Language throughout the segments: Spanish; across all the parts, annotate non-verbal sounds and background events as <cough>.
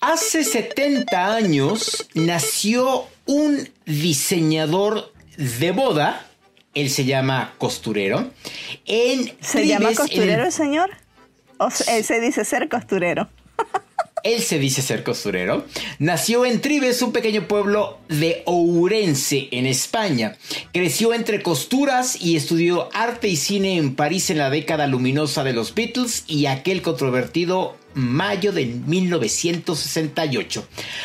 Hace 70 años nació un diseñador de boda. Él se llama costurero. En ¿Se llama costurero el señor? ¿O él se dice ser costurero? <laughs> Él se dice ser costurero. Nació en Tribes, un pequeño pueblo de Ourense, en España. Creció entre costuras y estudió arte y cine en París en la década luminosa de los Beatles y aquel controvertido mayo de 1968.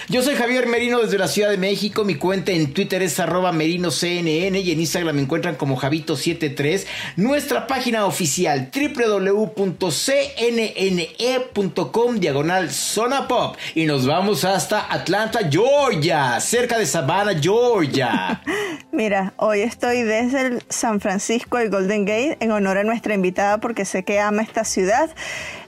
Yo soy Javier Merino desde la Ciudad de México. Mi cuenta en Twitter es arroba merinoCNN y en Instagram me encuentran como Javito73. Nuestra página oficial www.cnne.com diagonal zona pop. Y nos vamos hasta Atlanta, Georgia, cerca de Savannah, Georgia. <laughs> Mira, hoy estoy desde el San Francisco, el Golden Gate, en honor a nuestra invitada porque sé que ama esta ciudad.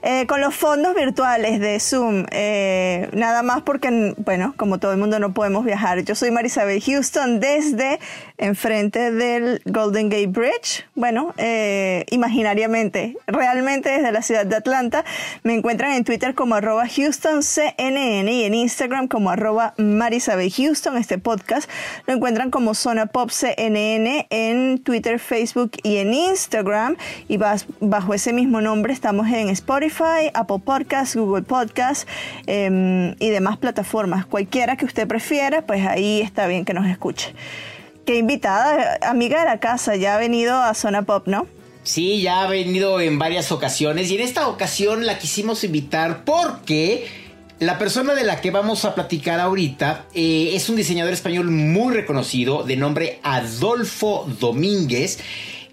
Eh, con los fondos de Zoom, eh, nada más porque, bueno, como todo el mundo no podemos viajar. Yo soy Marisabel Houston desde enfrente del Golden Gate Bridge, bueno, eh, imaginariamente, realmente desde la ciudad de Atlanta. Me encuentran en Twitter como arroba HoustonCNN y en Instagram como arroba Marisabel Houston. Este podcast lo encuentran como Zona Pop CNN en Twitter, Facebook y en Instagram. Y bajo ese mismo nombre estamos en Spotify Apple Podcasts, Google Podcasts em, y demás plataformas. Cualquiera que usted prefiera, pues ahí está bien que nos escuche. Qué invitada, amiga de la casa, ya ha venido a Zona Pop, ¿no? Sí, ya ha venido en varias ocasiones y en esta ocasión la quisimos invitar porque la persona de la que vamos a platicar ahorita eh, es un diseñador español muy reconocido de nombre Adolfo Domínguez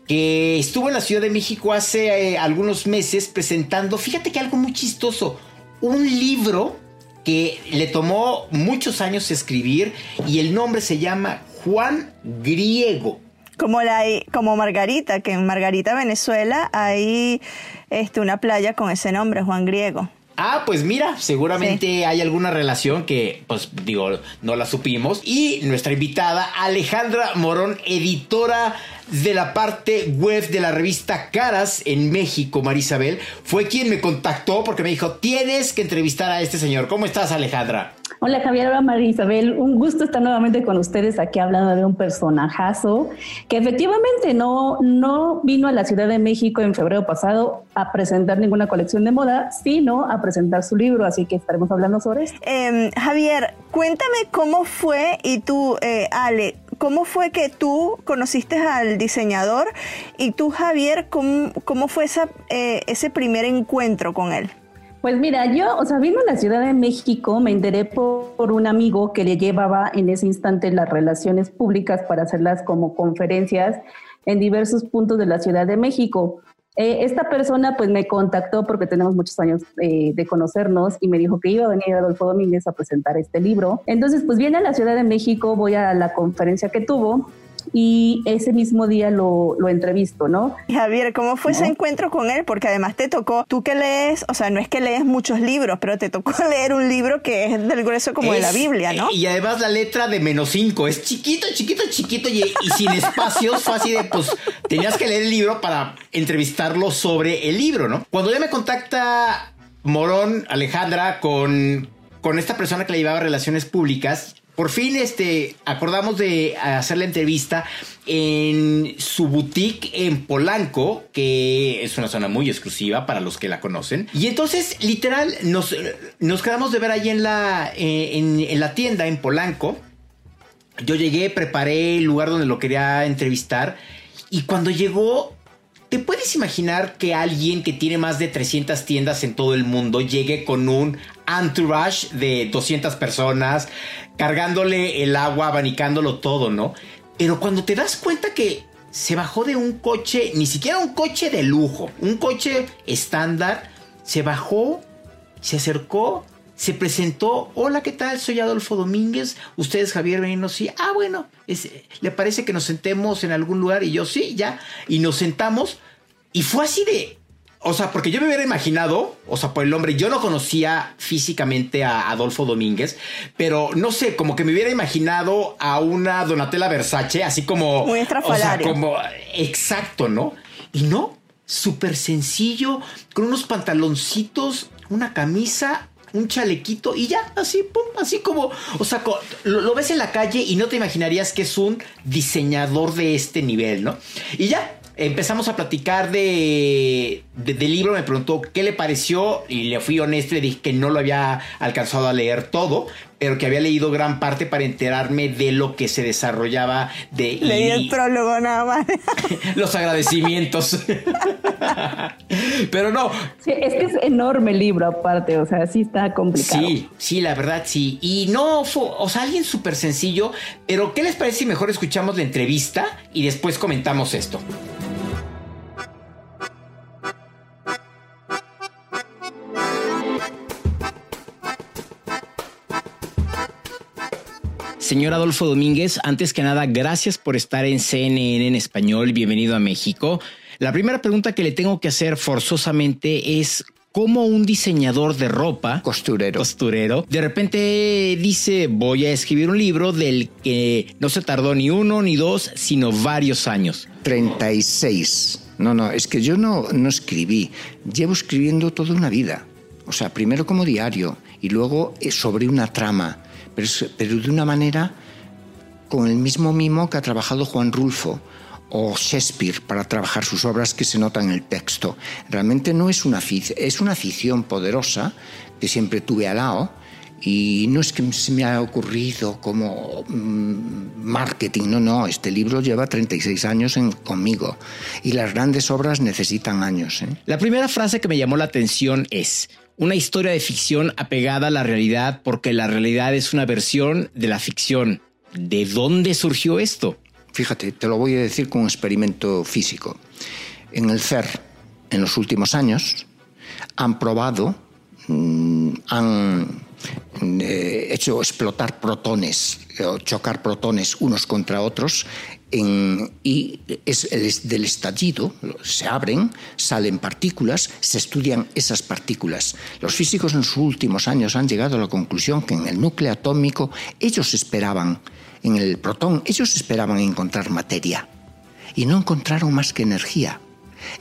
que estuvo en la Ciudad de México hace eh, algunos meses presentando, fíjate que algo muy chistoso, un libro que le tomó muchos años escribir y el nombre se llama Juan Griego. Como, la, como Margarita, que en Margarita, Venezuela, hay este, una playa con ese nombre, Juan Griego. Ah, pues mira, seguramente hay alguna relación que, pues digo, no la supimos. Y nuestra invitada, Alejandra Morón, editora de la parte web de la revista Caras en México, Marisabel, fue quien me contactó porque me dijo, tienes que entrevistar a este señor. ¿Cómo estás, Alejandra? Hola Javier, hola María Isabel, un gusto estar nuevamente con ustedes aquí hablando de un personajazo que efectivamente no, no vino a la Ciudad de México en febrero pasado a presentar ninguna colección de moda, sino a presentar su libro, así que estaremos hablando sobre esto. Em, Javier, cuéntame cómo fue y tú, eh, Ale, ¿Cómo fue que tú conociste al diseñador y tú, Javier, cómo, fue esa, eh, ese primer encuentro con él? Pues mira, yo, o sea, vino a la Ciudad de México, me enteré por, un amigo que le llevaba en ese instante las relaciones públicas para hacerlas como conferencias en diversos puntos de la Ciudad de México. Eh, esta persona pues me contactó porque tenemos muchos años eh, de conocernos y me dijo que iba a venir Adolfo Domínguez a presentar este libro. Entonces pues viene a la Ciudad de México, voy a la conferencia que tuvo y ese mismo día lo, lo entrevisto, ¿no? Javier, ¿cómo fue ese encuentro con él? Porque además te tocó, tú que lees, o sea, no es que lees muchos libros, pero te tocó <laughs> leer un libro que es del grueso como de la Biblia, ¿no? Y además la letra de menos cinco es chiquito, chiquito, chiquito y, sin espacios, fácil de, pues, tenías que leer el libro para entrevistarlo sobre el libro, ¿no? Cuando ya me contacta Morón, Alejandra, con, con esta persona que le llevaba relaciones públicas, por fin este, acordamos de hacer la entrevista en su boutique en Polanco, que es una zona muy exclusiva para los que la conocen. Y entonces, literal, nos, nos quedamos de ver ahí en la, eh, en, la tienda en Polanco. Yo llegué, preparé el lugar donde lo quería entrevistar. Y cuando llegó, ¿Te puedes imaginar que alguien que tiene más de 300 tiendas en todo el mundo llegue con un entourage de 200 personas, cargándole el agua, abanicándolo todo, ¿no? Pero cuando te das cuenta que se bajó de un coche, ni siquiera un coche de lujo, un coche estándar, se bajó, se acercó se presentó, hola, ¿qué tal? Soy Adolfo Domínguez, ustedes Javier Benino, sí, ah, bueno, ¿le parece que nos sentemos en algún lugar? Y yo, sí, ya, y nos sentamos, y fue así de, o sea, porque yo me hubiera imaginado, o sea, por el hombre, yo no conocía físicamente a Adolfo Domínguez, pero no sé, como que me hubiera imaginado a una Donatella Versace, así como... Muy estrafalario. O sea, como, exacto, ¿no? Y no, súper sencillo, con unos pantaloncitos, una camisa un chalequito y ya, así, pum, así como, o sea, lo, ves en la calle y no te imaginarías que es un diseñador de este nivel, ¿no? Y ya, empezamos a platicar de, del libro, me preguntó qué le pareció y le fui honesto y le dije que no lo había alcanzado a leer todo, pero que había leído gran parte para enterarme de lo que se desarrollaba de... Leí el prólogo nada más. <laughs> los agradecimientos. pero no. Sí, es que es enorme el libro aparte, o sea, sí está complicado. Sí, sí, la verdad sí. Y no, fue, o sea, alguien súper sencillo, pero ¿qué les parece si mejor escuchamos la entrevista y después comentamos esto? Señor Adolfo Domínguez, antes que nada, gracias por estar en CNN en español. Bienvenido a México. La primera pregunta que le tengo que hacer forzosamente es cómo un diseñador de ropa, costurero, costurero, de repente dice voy a escribir un libro del que no se tardó ni uno ni dos, sino varios años. 36. No, no, es que yo no, no escribí. Llevo escribiendo toda una vida. O sea, primero como diario y luego eh, sobre una trama pero, de una manera con el mismo mimo que ha trabajado Juan Rulfo o Shakespeare para trabajar sus obras que se notan en el texto. Realmente no es una es una afición poderosa que siempre tuve al lado y no es que se me haya ocurrido como mm, marketing, no, no, este libro lleva 36 años conmigo y las grandes obras necesitan años. ¿eh? La primera frase que me llamó la atención es, una historia de ficción apegada a la realidad porque la realidad es una versión de la ficción. ¿De dónde surgió esto? Fíjate, te lo voy a decir con un experimento físico. En el CER, en los últimos años, han probado, mm, han eh, hecho explotar protones chocar protones unos contra otros y es el, del estallido, se abren, salen partículas, se estudian esas partículas. Los físicos en sus últimos años han llegado a la conclusión que en el núcleo atómico ellos esperaban, en el protón, ellos esperaban encontrar materia y no encontraron más que energía.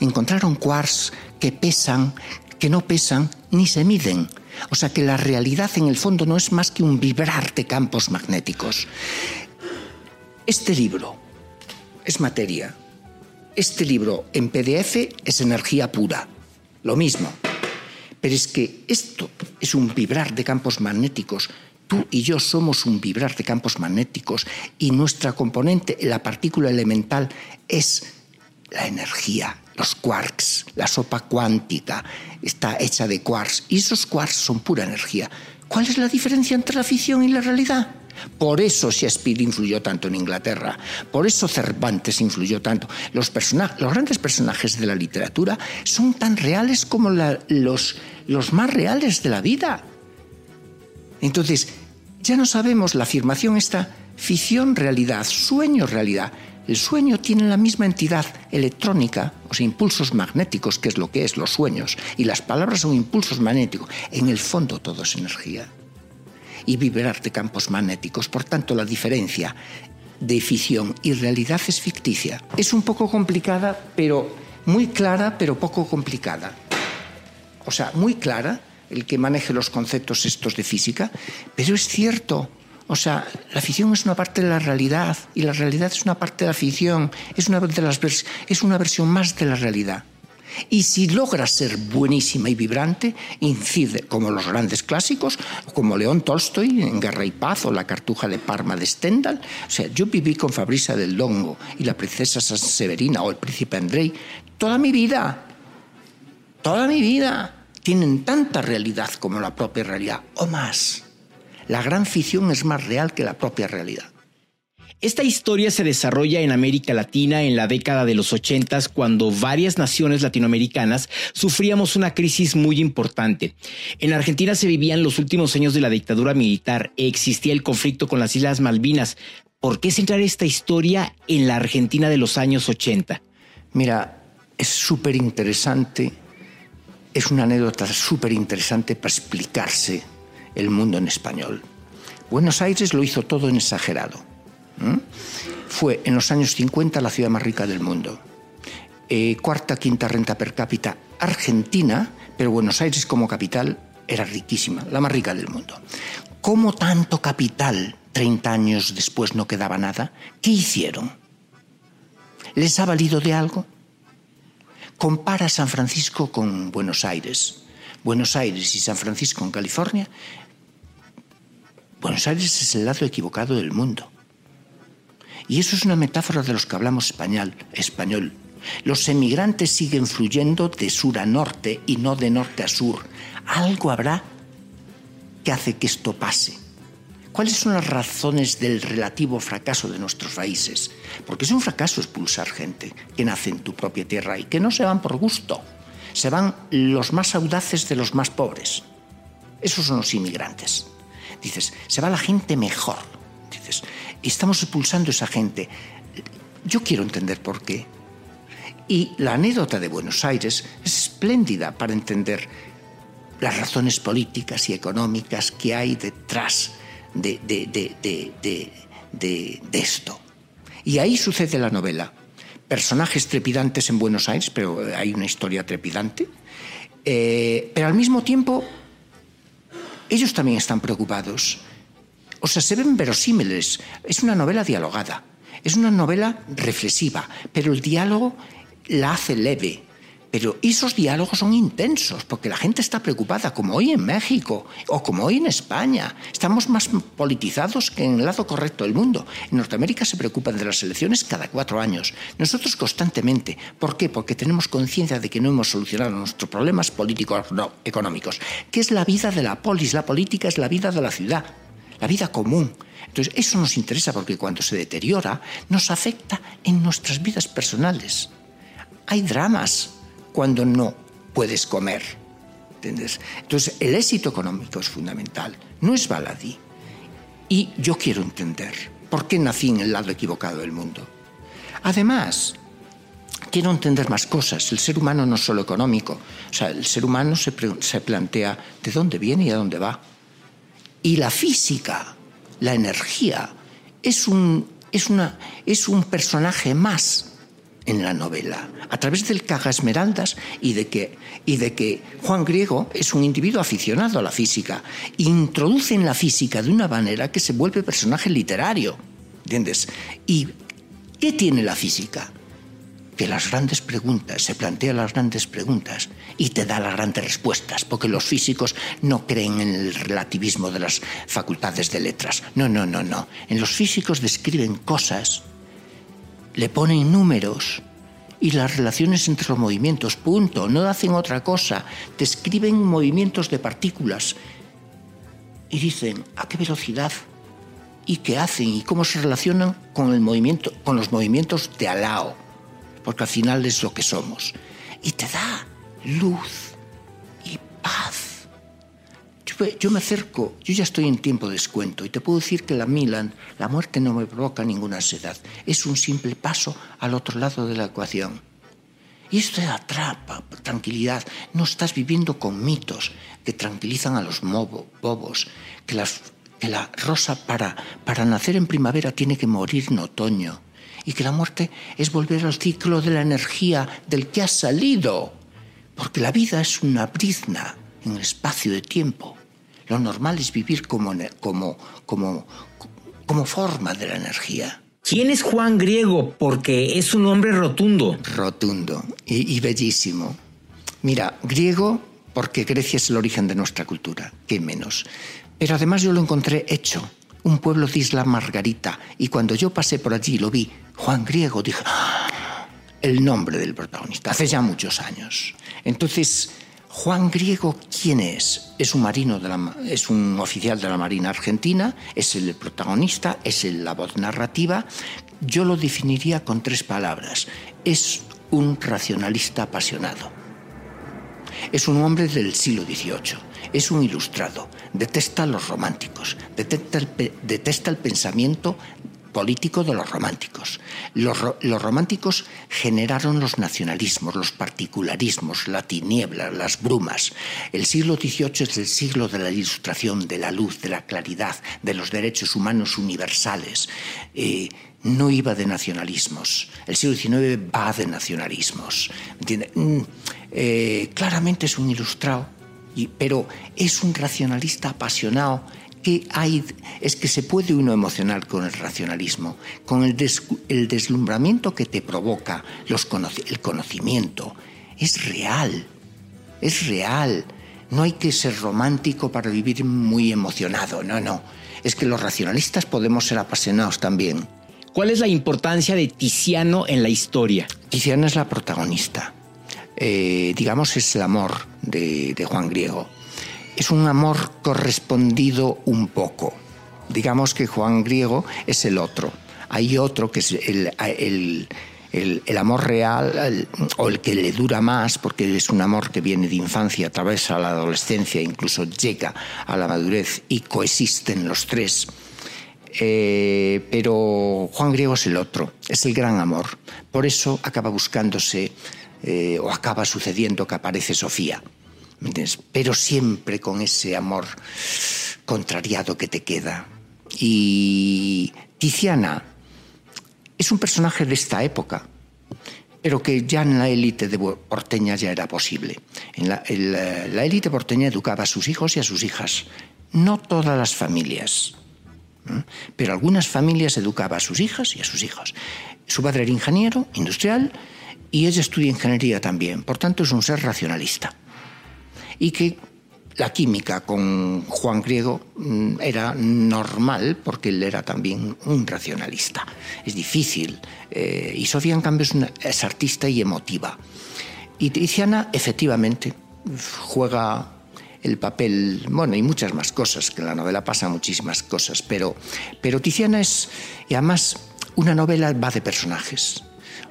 Encontraron quarks que pesan, que no pesan ni se miden. O sea que la realidad en el fondo no es más que un vibrar de campos magnéticos. Este libro, es materia. Este libro en PDF es energía pura. Lo mismo. Pero es que esto es un vibrar de campos magnéticos. Tú y yo somos un vibrar de campos magnéticos y nuestra componente, la partícula elemental, es la energía, los quarks, la sopa cuántica está hecha de quarks y esos quarks son pura energía. ¿Cuál es la diferencia entre la ficción y la realidad? Por eso Shakespeare influyó tanto en Inglaterra, por eso Cervantes influyó tanto. Los, grandes personajes de la literatura son tan reales como los, los más reales de la vida. Entonces, ya no sabemos la afirmación esta ficción, realidad, sueño, realidad. El sueño tiene la misma entidad electrónica, o sea, impulsos magnéticos, que es lo que es los sueños, y las palabras son impulsos magnéticos. En el fondo todo es energía y vibrar de campos magnéticos. Por tanto, la diferencia de ficción y realidad es ficticia. Es un poco complicada, pero muy clara, pero poco complicada. O sea, muy clara el que maneje los conceptos estos de física, pero es cierto. O sea, la ficción es una parte de la realidad y la realidad es una parte de la ficción, es una, de las es una versión más de la realidad. Y si logra ser buenísima y vibrante, incide como los grandes clásicos, como León Tolstoy en Guerra y Paz o La Cartuja de Parma de Stendhal. O sea, yo viví con Fabrisa del Dongo y la princesa San Severina o el príncipe Andrei toda mi vida. Toda mi vida. Tienen tanta realidad como la propia realidad, o más. La gran ficción es más real que la propia realidad. Esta historia se desarrolla en América Latina en la década de los 80 cuando varias naciones latinoamericanas sufríamos una crisis muy importante. En Argentina se vivían los últimos años de la dictadura militar, existía el conflicto con las Islas Malvinas. ¿Por qué centrar esta historia en la Argentina de los años 80? Mira, es súper interesante, es una anécdota súper interesante para explicarse el mundo en español. Buenos Aires lo hizo todo en exagerado fue en los años 50 la ciudad más rica del mundo. Eh, cuarta, quinta renta per cápita argentina, pero Buenos Aires como capital era riquísima, la más rica del mundo. ¿Cómo tanto capital 30 años después no quedaba nada? ¿Qué hicieron? ¿Les ha valido de algo? Compara San Francisco con Buenos Aires. Buenos Aires y San Francisco en California. Buenos Aires es el lado equivocado del mundo. Y eso es una metáfora de los que hablamos español. español. Los emigrantes siguen fluyendo de sur a norte y no de norte a sur. Algo habrá que hace que esto pase. ¿Cuáles son las razones del relativo fracaso de nuestros países? Porque es un fracaso expulsar gente que nace en tu propia tierra y que no se van por gusto. Se van los más audaces de los más pobres. Esos son los inmigrantes. Dices, se va la gente mejor. Dices, estamos expulsando a esa gente. Yo quiero entender por qué. Y la anécdota de Buenos Aires es espléndida para entender las razones políticas y económicas que hay detrás de, de, esto. Y ahí sucede la novela. Personajes trepidantes en Buenos Aires, pero hay una historia trepidante. Eh, pero al mismo tiempo, ellos también están preocupados o sea, se ven verosímiles. Es una novela dialogada, es una novela reflexiva, pero el diálogo la hace leve. Pero esos diálogos son intensos, porque la gente está preocupada, como hoy en México o como hoy en España. Estamos más politizados que en el lado correcto del mundo. En Norteamérica se preocupan de las elecciones cada cuatro años. Nosotros constantemente. ¿Por qué? Porque tenemos conciencia de que no hemos solucionado nuestros problemas políticos no, económicos. ¿Qué es la vida de la polis? La política es la vida de la ciudad la vida común. Entonces, eso nos interesa porque cuando se deteriora, nos afecta en nuestras vidas personales. Hay dramas cuando no puedes comer. ¿Entiendes? Entonces, el éxito económico es fundamental, no es baladí. Y yo quiero entender por qué nací en el lado equivocado del mundo. Además, quiero entender más cosas. El ser humano no es solo económico. O sea, el ser humano se, se plantea de dónde viene y a dónde va. Y la física, la energía, es un, es una, es un personaje más en la novela, a través del caja esmeraldas y de, que, y de que Juan Griego es un individuo aficionado a la física. Introduce en la física de una manera que se vuelve personaje literario. ¿Entiendes? ¿Y qué tiene la física? que las grandes preguntas, se plantea las grandes preguntas y te da las grandes respuestas, porque los físicos no creen en el relativismo de las facultades de letras. No, no, no, no. En los físicos describen cosas, le ponen números y las relaciones entre los movimientos, punto. No hacen otra cosa. Describen movimientos de partículas y dicen a qué velocidad y qué hacen y cómo se relacionan con el movimiento, con los movimientos de alao porque al final es lo que somos. Y te da luz y paz. Yo, me acerco, yo ya estoy en tiempo de descuento y te puedo decir que la Milan, la muerte no me provoca ninguna ansiedad. Es un simple paso al otro lado de la ecuación. Y esto te atrapa, tranquilidad. No estás viviendo con mitos que tranquilizan a los bobos, que, que la rosa para, para nacer en primavera tiene que morir en otoño y que la muerte es volver al ciclo de la energía del que has salido, porque la vida es una brizna en el espacio de tiempo. Lo normal es vivir como, como, como, como forma de la energía. ¿Quién es Juan Griego? Porque es un hombre rotundo. Rotundo y, y bellísimo. Mira, griego porque Grecia es el origen de nuestra cultura, qué menos. Pero además yo lo encontré hecho, un pueblo de Isla Margarita, y cuando yo pasé por allí lo vi Juan Griego, dije, ah, el nombre del protagonista, hace ya muchos años. Entonces, Juan Griego, ¿quién es? Es un marino, de la, es un oficial de la Marina Argentina, es el protagonista, es la voz narrativa. Yo lo definiría con tres palabras. Es un racionalista apasionado. Es un hombre del siglo XVIII, es un ilustrado, detesta a los románticos, detesta el, detesta el pensamiento político de los románticos. Los, románticos generaron los nacionalismos, los particularismos, la tiniebla, las brumas. El siglo XVIII es el siglo de la ilustración, de la luz, de la claridad, de los derechos humanos universales. Eh, no iba de nacionalismos. El siglo XIX va de nacionalismos. Mm, eh, claramente es un ilustrado, pero es un racionalista apasionado que hay, es que se puede uno emocionar con el racionalismo, con el, el deslumbramiento que te provoca los el conocimiento. Es real, es real. No hay que ser romántico para vivir muy emocionado, no, no. Es que los racionalistas podemos ser apasionados también. ¿Cuál es la importancia de Tiziano en la historia? Tiziano es la protagonista. Eh, digamos, es el amor de, de Juan Griego es un amor correspondido un poco. Digamos que Juan Griego es el otro. Hay otro que es el, amor real o el que le dura más, porque es un amor que viene de infancia, atraviesa la adolescencia, incluso llega a la madurez y coexisten los tres. Eh, pero Juan Griego es el otro, es el gran amor. Por eso acaba buscándose eh, o acaba sucediendo que aparece Sofía pero siempre con ese amor contrariado que te queda. Y Tiziana es un personaje de esta época, pero que ya en la élite de porteña ya era posible. En la, élite porteña educaba a sus hijos y a sus hijas, no todas las familias, pero algunas familias educaba a sus hijas y a sus hijos. Su padre era ingeniero industrial y ella estudia ingeniería también, por tanto es un ser racionalista y que la química con Juan Griego mm, era normal porque él era también un racionalista. Es difícil. Eh, y Sofía, en cambio, es, artista y emotiva. Y Tiziana, efectivamente, juega el papel, bueno, y muchas más cosas, que en la novela pasa muchísimas cosas, pero, pero Tiziana es, y además, una novela va de personajes.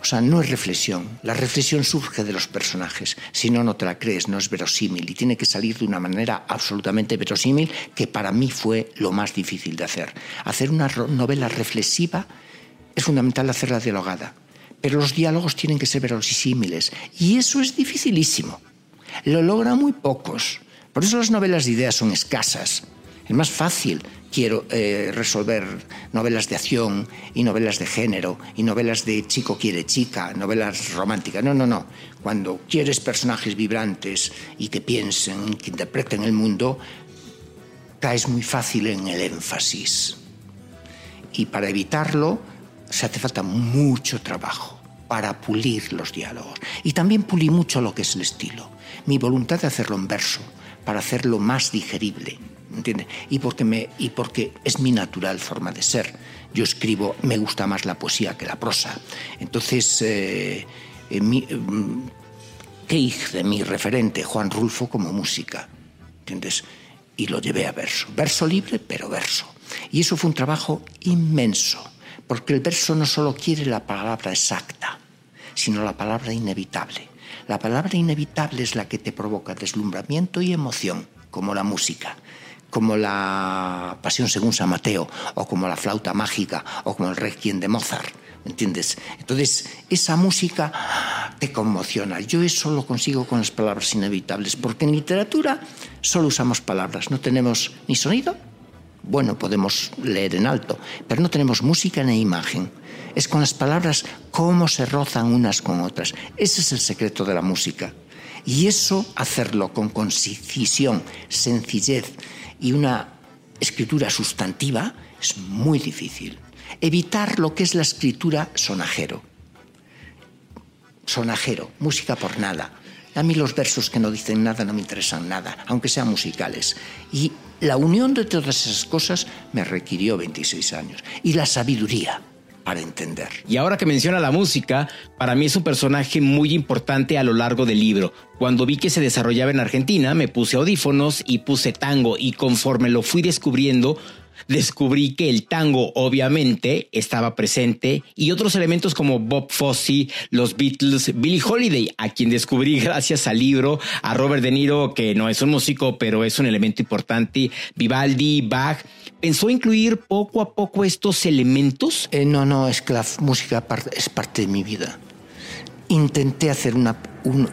O sea, no es reflexión. La reflexión surge de los personajes. Si no, no te la crees, no es verosímil y tiene que salir de una manera absolutamente verosímil que para mí fue lo más difícil de hacer. Hacer una novela reflexiva es fundamental hacerla dialogada, pero los diálogos tienen que ser verosímiles y eso es dificilísimo. Lo logran muy pocos. Por eso las novelas de ideas son escasas. Es más fácil quiero eh, resolver novelas de acción y novelas de género y novelas de chico quiere chica, novelas románticas. No, no, no. Cuando quieres personajes vibrantes y que piensen, que interpreten el mundo, caes muy fácil en el énfasis. Y para evitarlo se hace falta mucho trabajo para pulir los diálogos. Y también pulí mucho lo que es el estilo. Mi voluntad de hacerlo en verso, para hacerlo más digerible ¿entiende? Y porque, me, y porque es mi natural forma de ser. Yo escribo, me gusta más la poesía que la prosa. Entonces, eh, mi, mm, de mi referente, Juan Rulfo, como música, ¿entiendes? Y lo llevé a verso. Verso libre, pero verso. Y eso fue un trabajo inmenso, porque el verso no solo quiere la palabra exacta, sino la palabra inevitable. La palabra inevitable es la que te provoca deslumbramiento y emoción, como la música como la Pasión según San Mateo, o como la flauta mágica, o como el Requiem de Mozart. ¿Me entiendes? Entonces, esa música te conmociona. Yo eso lo consigo con las palabras inevitables, porque en literatura solo usamos palabras, no tenemos ni sonido. Bueno, podemos leer en alto, pero no tenemos música ni imagen. Es con las palabras cómo se rozan unas con otras. Ese es el secreto de la música. Y eso, hacerlo con concisión, sencillez, y una escritura sustantiva es muy difícil. Evitar lo que es la escritura sonajero. Sonajero, música por nada. A mí los versos que no dicen nada no me interesan nada, aunque sean musicales. Y la unión de todas esas cosas me requirió 26 años. Y la sabiduría, para entender. Y ahora que menciona la música, para mí es un personaje muy importante a lo largo del libro. Cuando vi que se desarrollaba en Argentina, me puse audífonos y puse tango y conforme lo fui descubriendo, descubrí que el tango obviamente estaba presente y otros elementos como Bob Fosse, los Beatles, Billie Holiday, a quien descubrí <laughs> gracias al libro, a Robert De Niro, que no es un músico, pero es un elemento importante, Vivaldi, Bach. ¿Pensó incluir poco a poco estos elementos? Eh, no, no, es que la música es parte de mi vida. Intenté hacer una,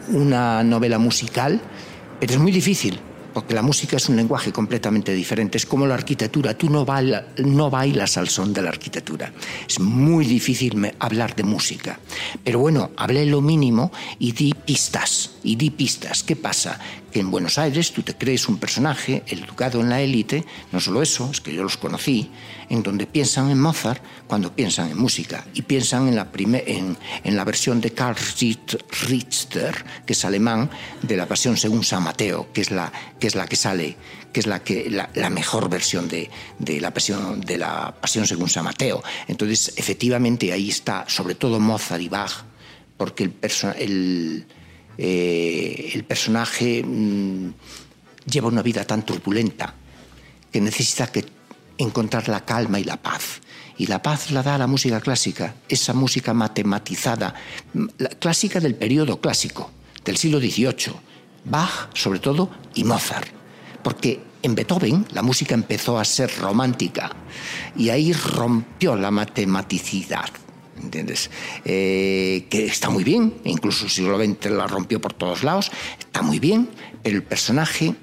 una novela musical, pero es muy difícil porque la música es un lenguaje completamente diferente, es como la arquitectura, tú no, no bailas al son de la arquitectura, es muy difícil hablar de música, pero bueno, hablé lo mínimo y di pistas, y di pistas, ¿qué pasa? En Buenos Aires tú te crees un personaje educado en la élite, no solo eso, es que yo los conocí, en donde piensan en Mozart cuando piensan en música y piensan en la, en, en la versión de Karl Richter, que es alemán, de la Pasión según San Mateo, que es la que, es la que sale, que es la, que, la, mejor versión de, de, la pasión, de la Pasión según San Mateo. Entonces, efectivamente, ahí está, sobre todo Mozart y Bach, porque el, el, eh, el personaje mm, lleva una vida tan turbulenta que necesita que encontrar la calma y la paz. Y la paz la da la música clásica, esa música matematizada, la clásica del periodo clásico, del siglo XVIII, Bach sobre todo y Mozart. Porque en Beethoven la música empezó a ser romántica y ahí rompió la matematicidad. ¿Entiendes? Eh, que está muy bien, incluso el siglo XX la rompió por todos lados, está muy bien, pero el personaje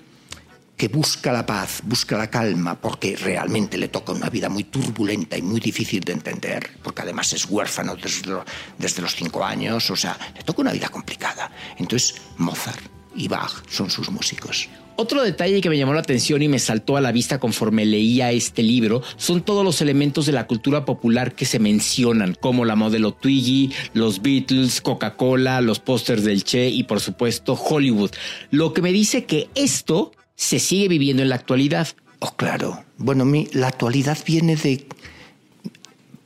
que busca la paz, busca la calma, porque realmente le toca una vida muy turbulenta y muy difícil de entender, porque además es huérfano desde, los cinco años, o sea, le toca una vida complicada. Entonces, Mozart y Bach son sus músicos. Otro detalle que me llamó la atención y me saltó a la vista conforme leía este libro son todos los elementos de la cultura popular que se mencionan, como la modelo Twiggy, los Beatles, Coca-Cola, los pósters del Che y por supuesto Hollywood. Lo que me dice que esto se sigue viviendo en la actualidad. Oh, claro. Bueno, mi, la actualidad viene de...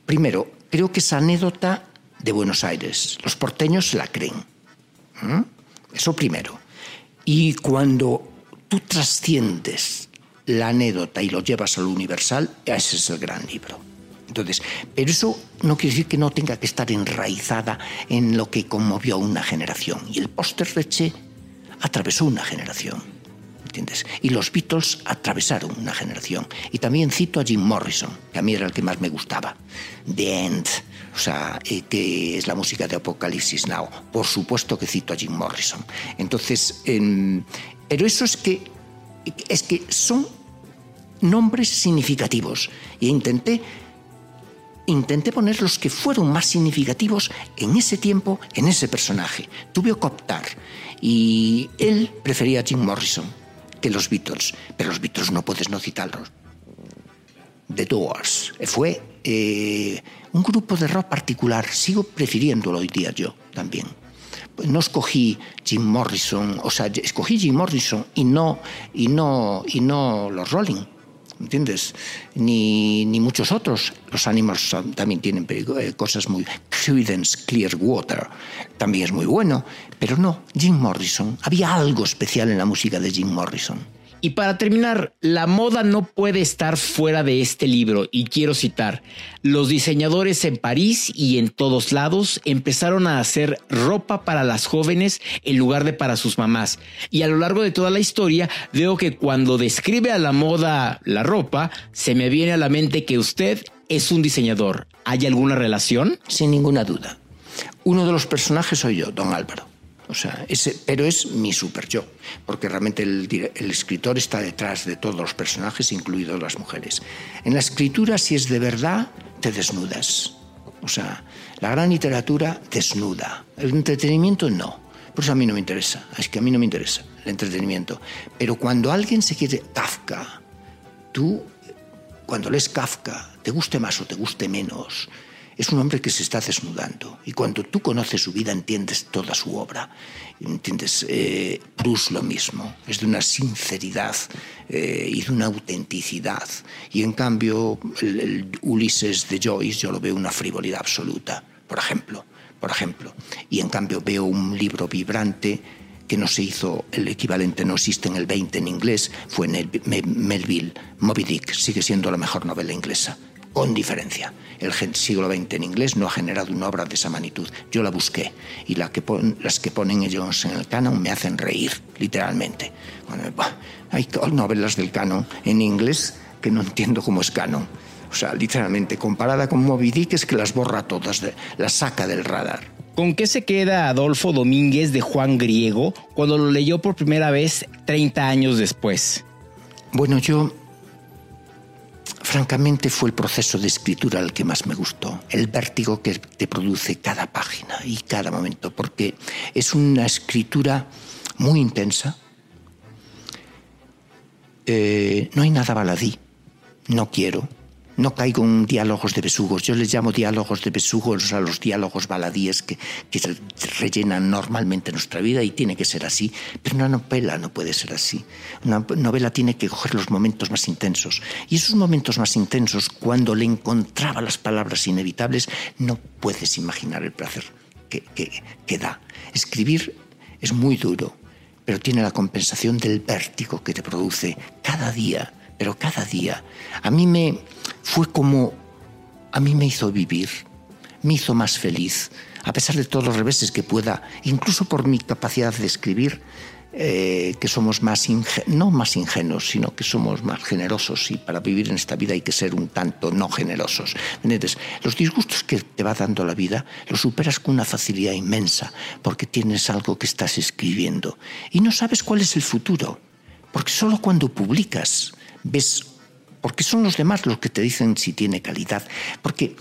Primero, creo que es anécdota de Buenos Aires. Los porteños la creen. Eso primero. Y cuando tú trasciendes la anécdota y lo llevas al universal, ese es el gran libro. Entonces, pero eso no quiere decir que no tenga que estar enraizada en lo que conmovió a una generación. Y el póster de Che atravesó una generación. Y los Beatles atravesaron una generación. Y también cito a Jim Morrison, que a mí era el que más me gustaba. The End, o sea, eh, que es la música de Apocalipsis Now. Por supuesto que cito a Jim Morrison. Entonces, pero eso es que, es que son nombres significativos. Y intenté intenté poner los que fueron más significativos en ese tiempo, en ese personaje. Tuve que optar. Y él prefería a Jim Morrison que los Beatles, pero los Beatles no puedes no citarlos. The Doors fue eh, un grupo de rock particular, sigo prefiriéndolo hoy día yo también. No escogí Jim Morrison, o sea, escogí Jim Morrison y no, y no, y no los Rolling. ¿entiendes? Ni, ni, muchos otros. Los Animals también tienen eh, cosas muy... Creedence Clearwater también es muy bueno, pero no, Jim Morrison. Había algo especial en la música de Jim Morrison. Y para terminar, la moda no puede estar fuera de este libro y quiero citar, los diseñadores en París y en todos lados empezaron a hacer ropa para las jóvenes en lugar de para sus mamás. Y a lo largo de toda la historia veo que cuando describe a la moda la ropa, se me viene a la mente que usted es un diseñador. ¿Hay alguna relación? Sin ninguna duda. Uno de los personajes soy yo, don Álvaro. O sea, ese, pero es mi super yo, porque realmente el, escritor está detrás de todos los personajes, incluidos las mujeres. En la escritura, si es de verdad, te desnudas. O sea, la gran literatura desnuda. El entretenimiento no. Por eso a mí no me interesa. Es que a mí no me interesa el entretenimiento. Pero cuando alguien se quiere Kafka, tú, cuando lees Kafka, te guste más o te guste menos, es un hombre que se está desnudando. Y cuando tú conoces su vida, entiendes toda su obra. Entiendes, eh, lo mismo. Es de una sinceridad eh, y de una autenticidad. Y en cambio, el, Ulises de Joyce yo lo veo una frivolidad absoluta, por ejemplo. Por ejemplo. Y en cambio veo un libro vibrante que no se hizo, el equivalente no existe en el 20 en inglés, fue en el Melville, Moby Dick, sigue siendo la mejor novela inglesa, con diferencia. El siglo XX en inglés no ha generado una obra de esa magnitud. Yo la busqué y la que las que ponen ellos en el canon me hacen reír, literalmente. hay novelas del canon en inglés que no entiendo cómo es canon. O sea, literalmente, comparada con Moby Dick es que las borra todas, las saca del radar. ¿Con qué se queda Adolfo Domínguez de Juan Griego cuando lo leyó por primera vez 30 años después? Bueno, yo francamente fue el proceso de escritura el que más me gustó, el vértigo que te produce cada página y cada momento, porque es una escritura muy intensa. Eh, no hay nada baladí, no quiero, no caigo en diálogos de besugos. Yo les llamo diálogos de besugos a los diálogos baladíes que, que rellenan normalmente nuestra vida y tiene que ser así. Pero una novela no puede ser así. Una novela tiene que coger los momentos más intensos. Y esos momentos más intensos, cuando le encontraba las palabras inevitables, no puedes imaginar el placer que, que da. Escribir es muy duro, pero tiene la compensación del vértigo que te produce cada día pero cada día a mí me fue como, a mí me hizo vivir, me hizo más feliz, a pesar de todos los reveses que pueda, incluso por mi capacidad de escribir, eh, que somos más, no más ingenuos, sino que somos más generosos y para vivir en esta vida hay que ser un tanto no generosos. Los disgustos que te va dando la vida los superas con una facilidad inmensa porque tienes algo que estás escribiendo y no sabes cuál es el futuro, porque solo cuando publicas ves, porque son los demás los que te dicen si tiene calidad, porque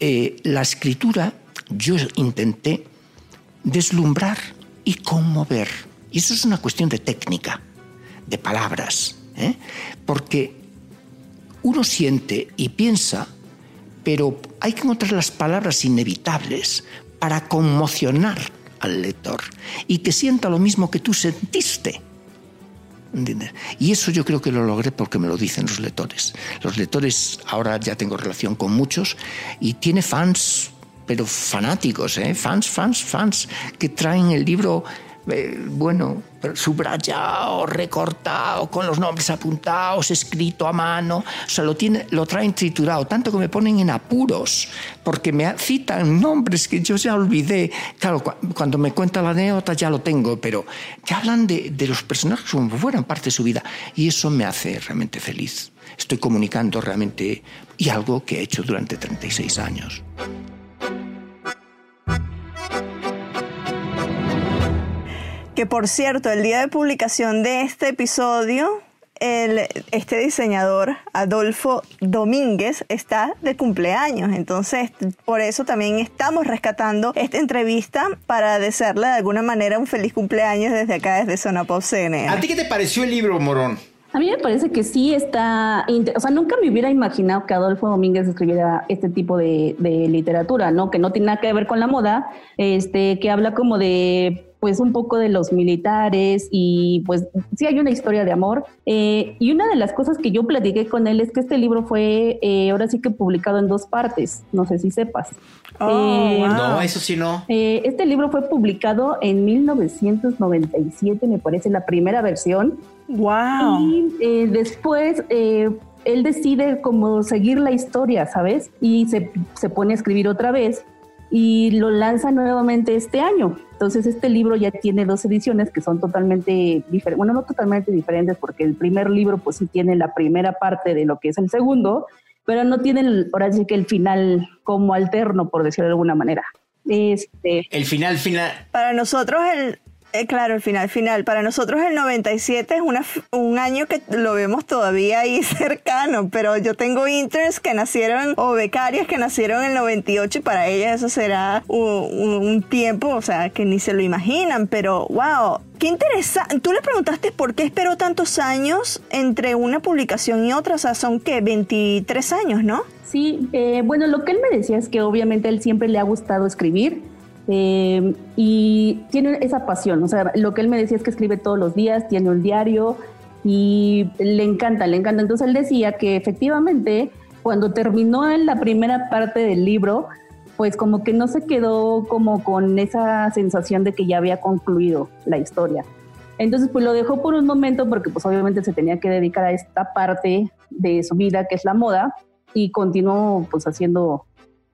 eh, la escritura yo intenté deslumbrar y conmover, y eso es una cuestión de técnica, de palabras, ¿eh? porque uno siente y piensa, pero hay que encontrar las palabras inevitables para conmocionar al lector y que sienta lo mismo que tú sentiste. Y eso yo creo que lo logré porque me lo dicen los lectores. Los lectores, ahora ya tengo relación con muchos y tiene fans, pero fanáticos, ¿eh? fans, fans, fans, que traen el libro eh, bueno, subrayado, recortado, con los nombres apuntados, escrito a mano, o sea, lo, tiene, lo traen triturado, tanto que me ponen en apuros, porque me citan nombres que yo ya olvidé. Claro, cuando me cuenta la anécdota ya lo tengo, pero que hablan de, de los personajes como fueran parte de su vida, y eso me hace realmente feliz. Estoy comunicando realmente, y algo que he hecho durante 36 años. Que por cierto, el día de publicación de este episodio, el, este diseñador, Adolfo Domínguez, está de cumpleaños. Entonces, por eso también estamos rescatando esta entrevista para desearle de alguna manera un feliz cumpleaños desde acá, desde Zona Pop CNN. ¿A ti qué te pareció el libro, Morón? A mí me parece que sí está, o sea, nunca me hubiera imaginado que Adolfo Domínguez escribiera este tipo de, de literatura, ¿no? Que no tiene nada que ver con la moda, este, que habla como de pues un poco de los militares y pues sí hay una historia de amor. Eh, y una de las cosas que yo platiqué con él es que este libro fue eh, ahora sí que publicado en dos partes, no sé si sepas. Oh, eh, no, eso sí no. este libro fue publicado en 1997, me parece, la primera versión. Wow. Y después él decide como seguir la historia, ¿sabes? Y se, se pone a escribir otra vez y lo lanza nuevamente este año. Entonces este libro ya tiene dos ediciones que son totalmente diferentes, bueno, no totalmente diferentes porque el primer libro pues sí tiene la primera parte de lo que es el segundo, pero no tiene el, ahora sí que el final como alterno, por decirlo de alguna manera. Este, el final final. Para nosotros el, eh, claro, el final, final. Para nosotros el 97 es una, un año que lo vemos todavía ahí <laughs> cercano, pero yo tengo interns que nacieron o becarias que nacieron en el 98 y para ellas eso será un, tiempo, o sea, que ni se lo imaginan, pero wow, qué interesante. Tú le preguntaste por qué esperó tantos años entre una publicación y otra, o sea, son que 23 años, ¿no? Sí, eh, bueno, lo que él me decía es que obviamente él siempre le ha gustado escribir eh, y tiene esa pasión, o sea, lo que él me decía es que escribe todos los días, tiene un diario y le encanta, le encanta. Entonces él decía que efectivamente cuando terminó en la primera parte del libro, pues como que no se quedó como con esa sensación de que ya había concluido la historia. Entonces pues lo dejó por un momento porque pues obviamente se tenía que dedicar a esta parte de su vida que es la moda y continuó pues haciendo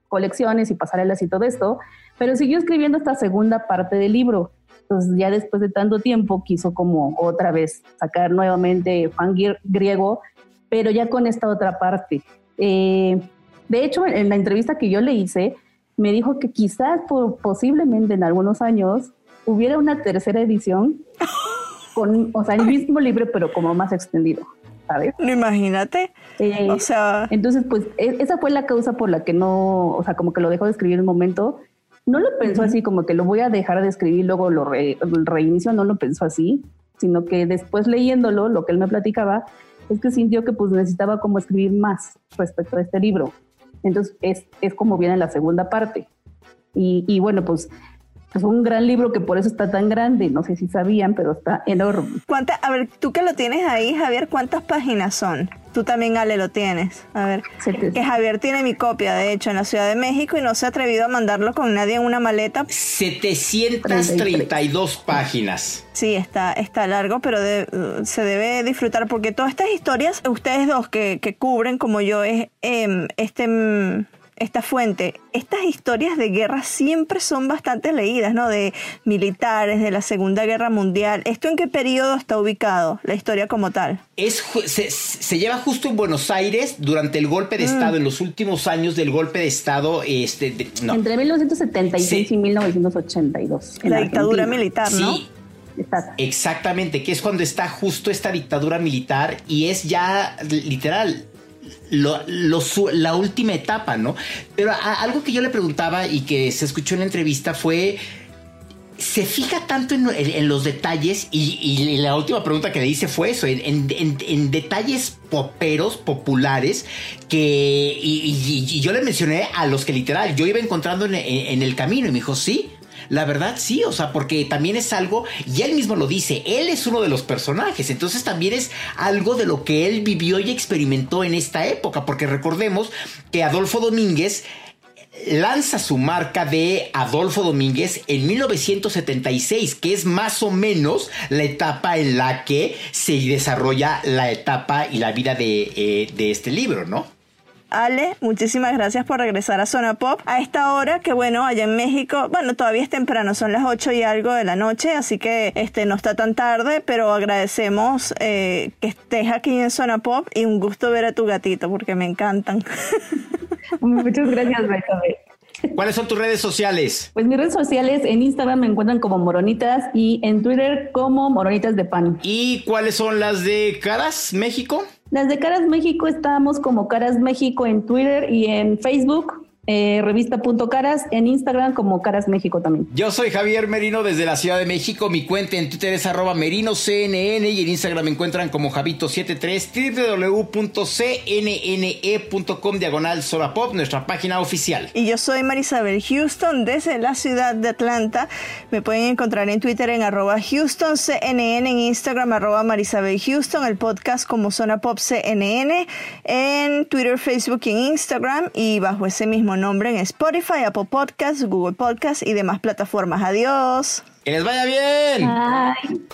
colecciones y pasarelas y todo esto, pero siguió escribiendo esta segunda parte del libro. Entonces ya después de tanto tiempo quiso como otra vez sacar nuevamente Juan griego, pero ya con esta otra parte. Eh, de hecho, en la entrevista que yo le hice, me dijo que quizás posiblemente en algunos años hubiera una tercera edición <laughs> con, o sea, el mismo libro, pero como más extendido. ¿sabes? No imagínate. Eh, o sea. Entonces, pues, e, esa fue la causa por la que no, o sea, como que lo dejó de escribir un momento no lo pensó así como que lo voy a dejar de escribir, luego lo reinicio, no lo pensó así, sino que después leyéndolo, lo que él me platicaba, es que sintió que pues necesitaba como escribir más respecto a este libro. Entonces es, es como viene la segunda parte. Y, y bueno, pues es un gran libro que por eso está tan grande. No sé si sabían, pero está enorme. ¿Cuánta, a ver, tú que lo tienes ahí, Javier, ¿cuántas páginas son? Tú también, Ale, lo tienes. A ver, que Javier tiene mi copia, de hecho, en la Ciudad de México y no se ha atrevido a mandarlo con nadie en una maleta. 732 páginas. Sí, está, está largo, pero se debe disfrutar porque todas estas historias, ustedes dos que, que cubren como yo, es em, este em, esta fuente, estas historias de guerra siempre son bastante leídas, ¿no? De militares, de la Segunda Guerra Mundial. ¿Esto en qué periodo está ubicado, la historia como tal? Es, se, lleva justo en Buenos Aires durante el golpe de mm. Estado, en los últimos años del golpe de Estado. Este, Entre 1976 y 1982. La dictadura militar, ¿no? Sí. Exactamente, que es cuando está justo esta dictadura militar y es ya literal lo, la última etapa, ¿no? Pero algo que yo le preguntaba y que se escuchó en la entrevista fue, se fija tanto en, los detalles y, la última pregunta que le hice fue eso, en, detalles poperos, populares, que y, yo le mencioné a los que literal yo iba encontrando en, el camino y me dijo, sí, la verdad sí, o sea, porque también es algo, y él mismo lo dice, él es uno de los personajes, entonces también es algo de lo que él vivió y experimentó en esta época, porque recordemos que Adolfo Domínguez lanza su marca de Adolfo Domínguez en 1976, que es más o menos la etapa en la que se desarrolla la etapa y la vida de, eh, de este libro, ¿no? Ale, muchísimas gracias por regresar a Zona Pop a esta hora que bueno, allá en México, bueno, todavía es temprano, son las 8 y algo de la noche, así que este no está tan tarde, pero agradecemos eh, que estés aquí en Zona Pop y un gusto ver a tu gatito porque me encantan. <laughs> Muchas gracias, ¿Cuáles son tus redes sociales? Pues mis redes sociales en Instagram me encuentran como Moronitas y en Twitter como Moronitas de Pan. ¿Y cuáles son las de Caras México? Las de Caras México estamos como Caras México en Twitter y en Facebook eh, revista.caras, en Instagram como Caras México también. Yo soy Javier Merino desde la Ciudad de México. Mi cuenta en Twitter es arroba merinoCNN y en Instagram me encuentran como Javito73 www.cnne.com diagonal Pop, nuestra página oficial. Y yo soy Marisabel Houston desde la ciudad de Atlanta. Me pueden encontrar en Twitter en arroba HoustonCNN, en Instagram arroba Marisabel Houston, el podcast como Zona Pop CNN, en Twitter, Facebook y en Instagram y bajo ese mismo nombre en Spotify, Apple Podcasts, Google Podcasts y demás plataformas. Adiós. Que les vaya bien. Bye.